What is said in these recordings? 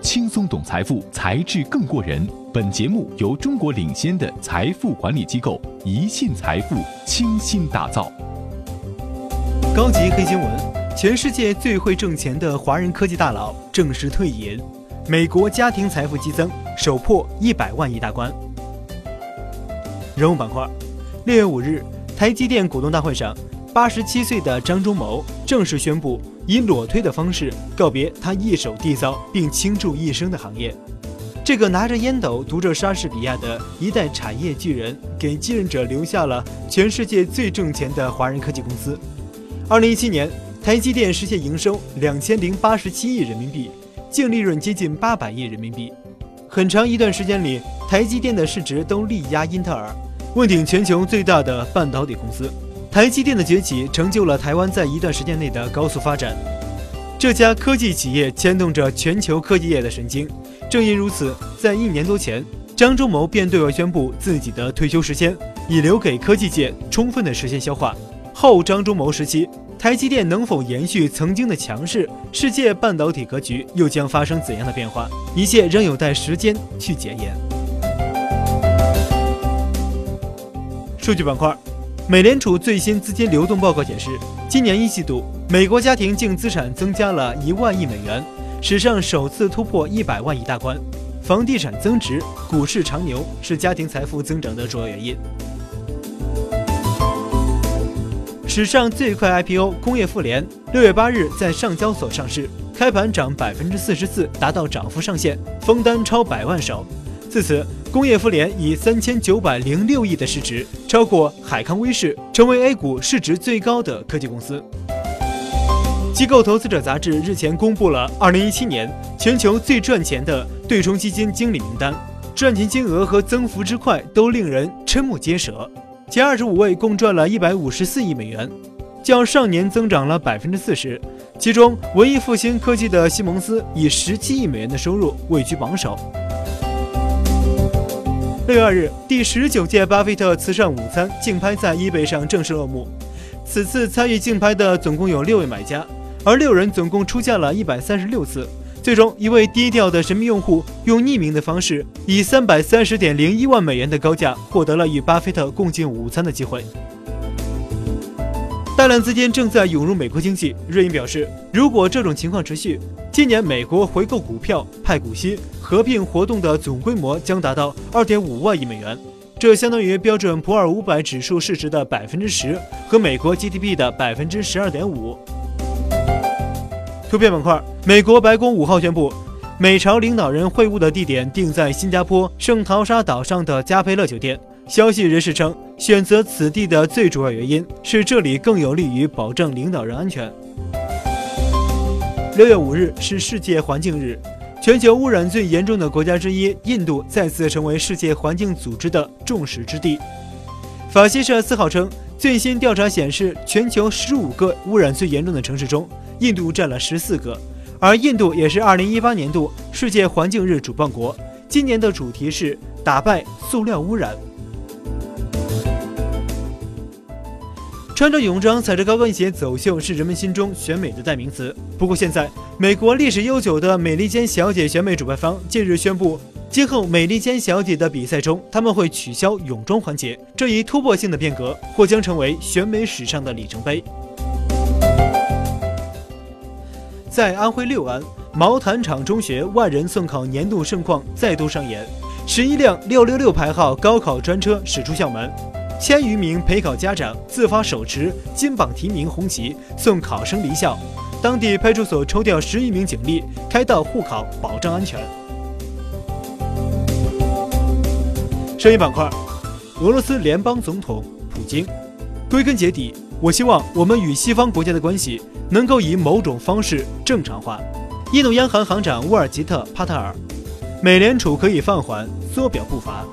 轻松懂财富，才智更过人。本节目由中国领先的财富管理机构宜信财富倾心打造。高级黑新闻：全世界最会挣钱的华人科技大佬正式退隐，美国家庭财富激增，首破一百万亿大关。人物板块：六月五日，台积电股东大会上，八十七岁的张忠谋正式宣布。以裸推的方式告别他一手缔造并倾注一生的行业。这个拿着烟斗读着莎士比亚的一代产业巨人，给继任者留下了全世界最挣钱的华人科技公司。二零一七年，台积电实现营收两千零八十七亿人民币，净利润接近八百亿人民币。很长一段时间里，台积电的市值都力压英特尔，问鼎全球最大的半导体公司。台积电的崛起成就了台湾在一段时间内的高速发展。这家科技企业牵动着全球科技业的神经。正因如此，在一年多前，张忠谋便对外宣布自己的退休时间，以留给科技界充分的时间消化。后张忠谋时期，台积电能否延续曾经的强势？世界半导体格局又将发生怎样的变化？一切仍有待时间去检验。数据板块。美联储最新资金流动报告显示，今年一季度美国家庭净资产增加了一万亿美元，史上首次突破一百万亿大关。房地产增值、股市长牛是家庭财富增长的主要原因。史上最快 IPO 工业富联六月八日在上交所上市，开盘涨百分之四十四，达到涨幅上限，封单超百万手。自此。工业富联以三千九百零六亿的市值，超过海康威视，成为 A 股市值最高的科技公司。机构投资者杂志日前公布了二零一七年全球最赚钱的对冲基金经理名单，赚钱金额和增幅之快都令人瞠目结舌。前二十五位共赚了一百五十四亿美元，较上年增长了百分之四十。其中，文艺复兴科技的西蒙斯以十七亿美元的收入位居榜首。六月二日，第十九届巴菲特慈善午餐竞拍在 eBay 上正式落幕。此次参与竞拍的总共有六位买家，而六人总共出价了一百三十六次。最终，一位低调的神秘用户用匿名的方式，以三百三十点零一万美元的高价，获得了与巴菲特共进午餐的机会。大量资金正在涌入美国经济，瑞银表示，如果这种情况持续，今年美国回购股票、派股息。合并活动的总规模将达到二点五万亿美元，这相当于标准普尔五百指数市值的百分之十和美国 GDP 的百分之十二点五。图片板块，美国白宫五号宣布，美朝领导人会晤的地点定在新加坡圣淘沙岛上的加佩勒酒店。消息人士称，选择此地的最主要原因是这里更有利于保证领导人安全。六月五日是世界环境日。全球污染最严重的国家之一，印度再次成为世界环境组织的众矢之的。法新社四号称，最新调查显示，全球十五个污染最严重的城市中，印度占了十四个。而印度也是二零一八年度世界环境日主办国，今年的主题是打败塑料污染。穿着泳装、踩着高跟鞋走秀是人们心中选美的代名词。不过，现在美国历史悠久的美利坚小姐选美主办方近日宣布，今后美利坚小姐的比赛中，他们会取消泳装环节。这一突破性的变革或将成为选美史上的里程碑。在安徽六安毛坦厂中学万人送考年度盛况再度上演，十一辆六六六牌号高考专车驶出校门。千余名陪考家长自发手持金榜题名红旗送考生离校，当地派出所抽调十余名警力开道护考，保障安全。声音板块：俄罗斯联邦总统普京。归根结底，我希望我们与西方国家的关系能够以某种方式正常化。印度央行行长沃尔吉特·帕特尔。美联储可以放缓缩表步伐。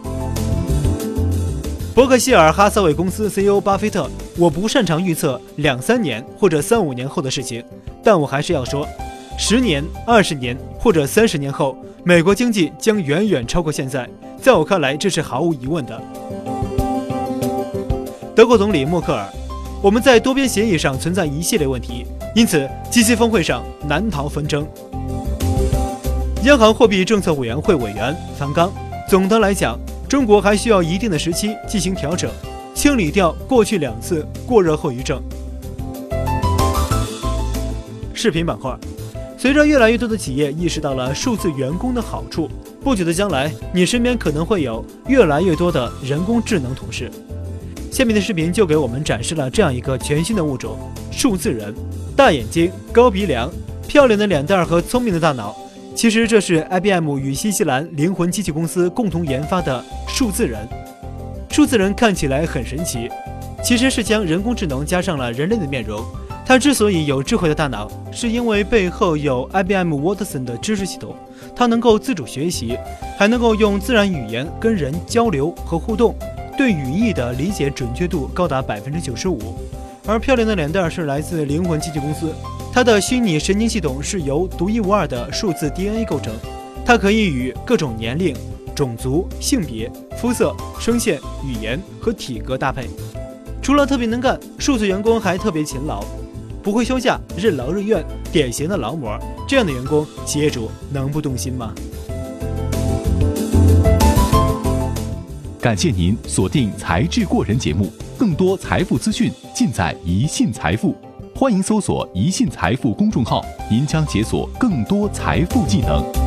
伯克希尔哈撒韦公司 CEO 巴菲特，我不擅长预测两三年或者三五年后的事情，但我还是要说，十年、二十年或者三十年后，美国经济将远远超过现在。在我看来，这是毫无疑问的。德国总理默克尔，我们在多边协议上存在一系列问题，因此 G7 峰会上难逃纷争。央行货币政策委员会委员樊纲，总的来讲，中国还需要一定的时期进行调整，清理掉过去两次过热后遗症。视频板块，随着越来越多的企业意识到了数字员工的好处，不久的将来，你身边可能会有越来越多的人工智能同事。下面的视频就给我们展示了这样一个全新的物种——数字人。大眼睛、高鼻梁、漂亮的脸蛋和聪明的大脑，其实这是 IBM 与新西兰灵魂机器公司共同研发的数字人。数字人看起来很神奇，其实是将人工智能加上了人类的面容。它之所以有智慧的大脑，是因为背后有 IBM Watson 的知识系统，它能够自主学习，还能够用自然语言跟人交流和互动，对语义的理解准确度高达百分之九十五。而漂亮的脸蛋是来自灵魂机器公司，它的虚拟神经系统是由独一无二的数字 DNA 构成，它可以与各种年龄、种族、性别、肤色、声线、语言和体格搭配。除了特别能干，数字员工还特别勤劳。不会休假，任劳任怨，典型的劳模。这样的员工，企业主能不动心吗？感谢您锁定《才智过人》节目，更多财富资讯尽在一信财富。欢迎搜索“宜信财富”公众号，您将解锁更多财富技能。